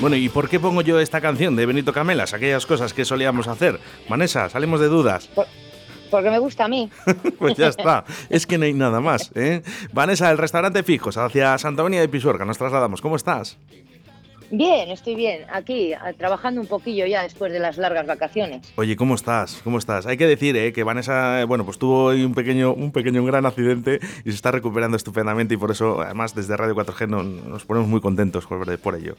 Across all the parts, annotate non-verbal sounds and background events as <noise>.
Bueno, ¿y por qué pongo yo esta canción de Benito Camelas? Aquellas cosas que solíamos hacer. Vanessa, salimos de dudas. porque me gusta a mí. <laughs> pues ya está. Es que no hay nada más. ¿eh? Vanessa, el restaurante Fijos, hacia Santa María de Pisuerga. Nos trasladamos. ¿Cómo estás? Bien, estoy bien. Aquí, trabajando un poquillo ya después de las largas vacaciones. Oye, ¿cómo estás? ¿Cómo estás? Hay que decir ¿eh? que Vanessa, bueno, pues tuvo un pequeño, un pequeño, un gran accidente y se está recuperando estupendamente y por eso, además, desde Radio 4G nos ponemos muy contentos por, ello.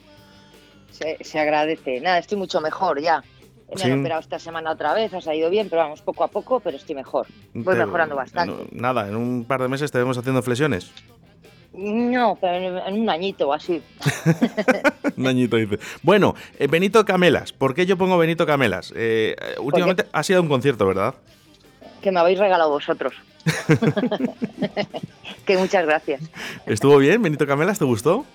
Se, agradece. Nada, estoy mucho mejor ya. Me han operado esta semana otra vez, ha salido bien, pero vamos poco a poco, pero estoy mejor. Voy mejorando bastante. nada, en un par de meses te vemos haciendo flexiones. No, pero en un añito o así. <laughs> un añito dice. Bueno, eh, Benito Camelas. ¿Por qué yo pongo Benito Camelas? Eh, últimamente ha sido un concierto, ¿verdad? Que me habéis regalado vosotros. <laughs> <laughs> que muchas gracias. ¿Estuvo bien, Benito Camelas? ¿Te gustó?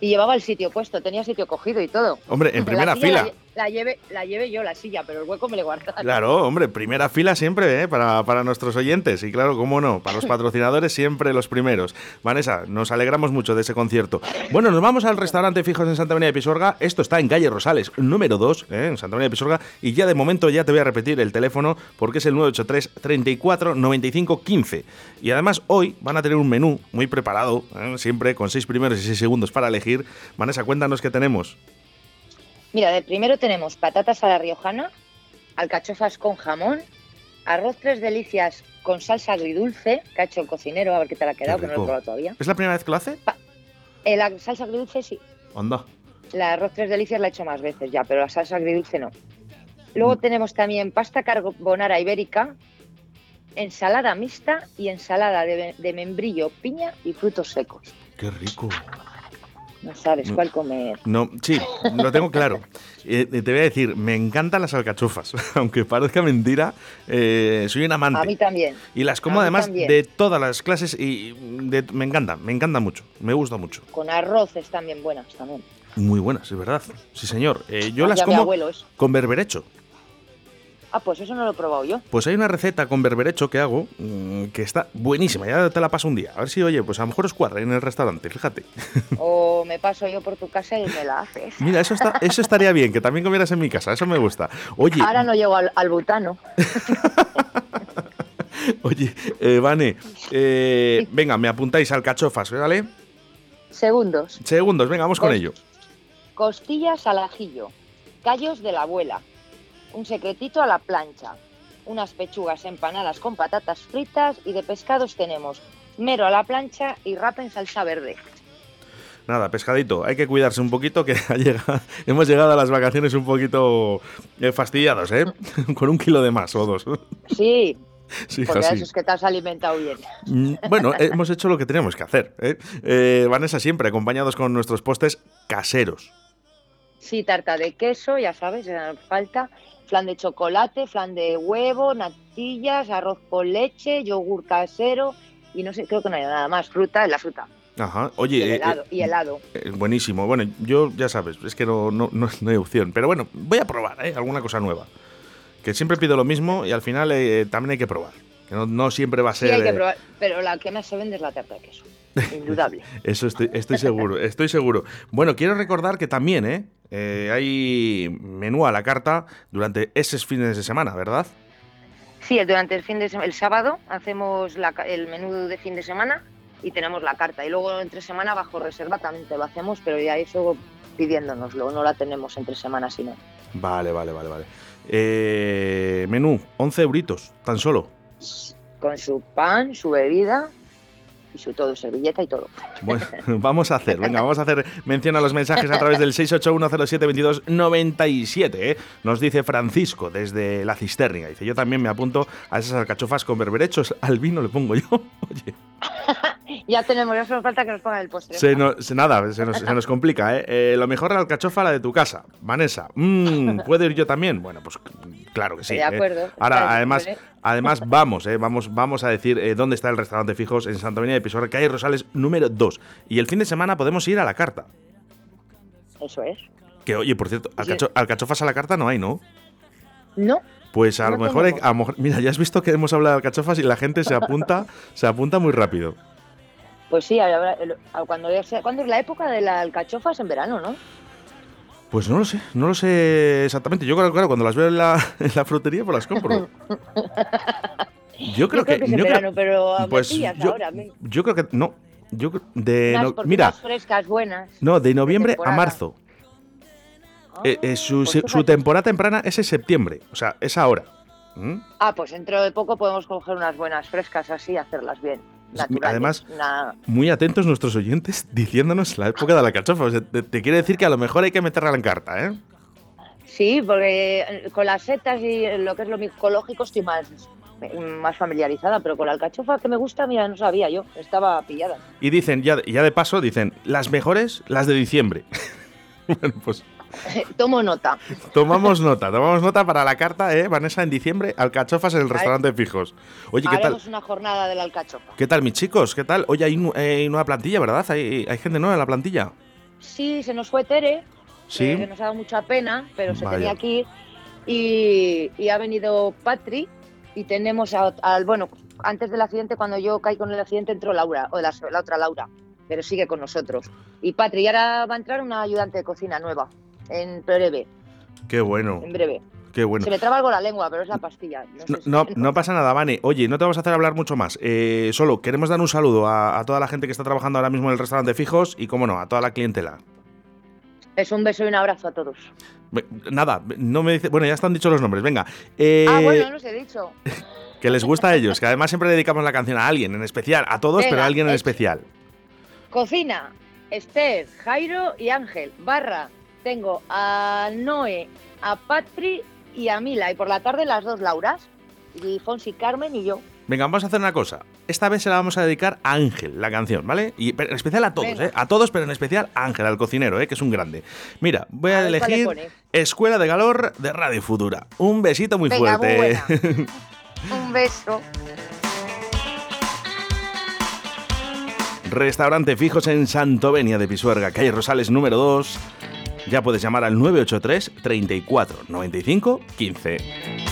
Y llevaba el sitio puesto, tenía sitio cogido y todo. Hombre, en primera fila la lleve, la lleve yo la silla, pero el hueco me le guarda. Claro, hombre, primera fila siempre, ¿eh? Para, para nuestros oyentes. Y claro, cómo no, para los <laughs> patrocinadores siempre los primeros. Vanessa, nos alegramos mucho de ese concierto. Bueno, nos vamos al restaurante Fijos en Santa María de Pisorga. Esto está en calle Rosales, número 2, ¿eh? en Santa María de Pisorga. Y ya de momento ya te voy a repetir el teléfono porque es el 983 34 95 15. Y además hoy van a tener un menú muy preparado, ¿eh? siempre con seis primeros y seis segundos para elegir. Vanessa, cuéntanos qué tenemos. Mira, de primero tenemos patatas a la riojana, alcachofas con jamón, arroz tres delicias con salsa agridulce, que ha hecho el cocinero, a ver qué te la ha quedado, que no lo he probado todavía. ¿Es la primera vez que lo hace? Eh, la salsa agridulce sí. Anda. La arroz tres delicias la he hecho más veces ya, pero la salsa agridulce no. Luego mm. tenemos también pasta carbonara ibérica, ensalada mixta y ensalada de membrillo, piña y frutos secos. ¡Qué rico! No sabes cuál comer. No, sí, lo tengo claro. Eh, te voy a decir, me encantan las alcachofas, <laughs> aunque parezca mentira, eh, soy un amante. A mí también. Y las como además de todas las clases y me encantan, me encantan mucho, me gusta mucho. Con arroz están bien buenas también. Muy buenas, es verdad. Sí, señor. Eh, yo las como con berberecho. Ah, pues eso no lo he probado yo. Pues hay una receta con berberecho que hago mm, que está buenísima. Ya te la paso un día. A ver si, oye, pues a lo mejor os cuadra en el restaurante, fíjate. O me paso yo por tu casa y me la haces. Mira, eso, está, eso estaría bien, que también comieras en mi casa. Eso me gusta. Oye. Ahora no llego al, butano. <laughs> oye, eh, Vane, eh, venga, me apuntáis al cachofas, ¿vale? Segundos. Segundos, venga, vamos con ello. Costillas al ajillo. Callos de la abuela un secretito a la plancha, unas pechugas empanadas con patatas fritas y de pescados tenemos mero a la plancha y rapa en salsa verde. Nada, pescadito, hay que cuidarse un poquito que <laughs> hemos llegado a las vacaciones un poquito eh, fastidiados, ¿eh? <laughs> Con un kilo de más o dos. <laughs> Sí, Sí, Porque eso es que te has alimentado bien. Mm, bueno, hemos hecho lo que teníamos que hacer. ¿eh? ¿eh? Vanessa siempre, acompañados con nuestros postes caseros. Sí, tarta de queso, ya sabes, falta flan de chocolate, flan de huevo, natillas, arroz con leche, yogur casero y no sé, creo que no hay nada más. Fruta, la fruta. Ajá, oye. Y, eh, helado, y helado. Eh, eh, buenísimo. Bueno, yo ya sabes, es que no, no, no, hay opción. Pero bueno, voy a probar ¿eh? alguna cosa nueva. Que siempre pido lo mismo y al final también hay que probar. Que no, siempre va a ser. Sí, hay que probar, pero la que más se vende es la tarta de queso. <laughs> Indudable. Eso estoy, estoy seguro, estoy seguro. Bueno, quiero recordar que también ¿eh? Eh, hay menú a la carta durante esos fines de semana, ¿verdad? Sí, durante el fin de el sábado hacemos el menú de fin de semana y tenemos la carta. Y luego entre semana bajo reserva también te lo hacemos, pero ya eso pidiéndonoslo, no la tenemos entre semanas sino. Vale, vale, vale, vale. Eh, menú, 11 euritos, tan solo. Con su pan, su bebida y sobre todo servilleta y todo. Bueno, <laughs> vamos a hacer, venga, vamos a hacer mención a los mensajes a través del 681072297. ¿eh? Nos dice Francisco desde la cisterna. Dice, yo también me apunto a esas alcachofas con berberechos. Al vino le pongo yo. <laughs> Oye. <laughs> ya tenemos, ya solo falta que nos pongan el postre. Se nada, se nos, complica. ¿eh? ¿eh? Lo mejor la alcachofa, la de tu casa. Vanessa, mm, <laughs> ¿puedo ir yo también? Bueno, pues claro que sí. De ¿eh? acuerdo. Ahora, además, además <laughs> vamos, ¿eh? vamos, vamos a decir dónde está el restaurante Fijos en Santa María de Pisorga, calle Rosales número 2. Y el fin de semana podemos ir a la carta. Eso es. Que oye, por cierto, alcachofas a la carta no hay, ¿no? No. Pues a, lo mejor, a mira, ya has visto que hemos hablado de alcachofas y la gente se apunta, <laughs> se apunta muy rápido. Pues sí, cuando, ¿cuándo es la época de las alcachofas? En verano, ¿no? Pues no lo sé, no lo sé exactamente. Yo creo, claro, cuando las veo en la, <laughs> en la frutería, pues las compro. Yo creo, Yo creo que, es yo creo- verano, pero a pues yo, ahora. me- yo creo que no. Yo de Unas no- mira, frescas buenas. no, de noviembre a marzo. Eh, eh, su, pues su temporada temprana es en septiembre, o sea, es ahora. ¿Mm? Ah, pues dentro de poco podemos coger unas buenas frescas así y hacerlas bien. Naturales. Además- Una- Muy atentos nuestros oyentes <laughs> diciéndonos la época de la cachofa. O sea, te, te quiere decir que a lo mejor hay que meterla en carta, ¿eh? Sí, porque eh, con las setas y lo que es lo micológico estoy más, más familiarizada, pero con la alcachofa que me gusta, mira, no sabía yo, estaba pillada. Y dicen, ya, ya de paso, dicen, las mejores, las de diciembre. <laughs> bueno, pues <laughs> Tomo nota. tomamos nota, tomamos nota para la carta, ¿eh? Vanessa, en diciembre, alcachofas en el restaurante fijos. Oye, ¿qué tal? Haremos una jornada de la alcachofa. ¿Qué tal, mis chicos? ¿Qué tal? Oye, hay, nu- hay nueva plantilla, ¿verdad? Hay, hay gente nueva en la plantilla. Sí, se nos fue Tere, Sí. eh, que nos ha dado mucha pena, pero se Vaya. tenía que ir. Y, y ha venido Patri y tenemos a- al, bueno, antes del accidente, cuando yo caí con el accidente, entró Laura, o la, la otra Laura, pero sigue con nosotros. Y Patri, y ahora va a entrar una ayudante de cocina nueva, en breve, Qué bueno, en breve. qué bueno. Se me traba algo la lengua, pero es la pastilla. No, sé No, si- no, no pasa nada, Vane. Oye, no te vamos a hacer hablar mucho más. Eh, solo queremos dar un saludo a, a toda la gente que está trabajando ahora mismo en el restaurante fijos y, como no, a toda la clientela. Es un beso y un abrazo a todos. Nada, no me dice. Bueno, ya están dichos los nombres. Venga, eh, ah, bueno, no os he dicho. <laughs> que les gusta a ellos, que además siempre dedicamos la canción a alguien en especial, a todos, pero a alguien en especial. Cocina, Esther, Jairo y Ángel. Barra, tengo a Noé, a Patri y a Mila. Y por la tarde las dos Lauras. Y Fonsi Carmen y yo. Venga, vamos a hacer una cosa. Esta vez se la vamos a dedicar a Ángel, la canción, ¿vale? Y en especial a todos, Venga. ¿eh? A todos, pero en especial a Ángel, al cocinero, ¿eh? Que es un grande. Mira, voy a, elegir. Escuela de Calor de Radio Futura. Un besito muy Venga, muy fuerte. buena. <laughs> Un beso. Restaurante Fijos en Santovenia de Pisuerga, calle Rosales número 2. Ya puedes llamar al 983 34 95 15.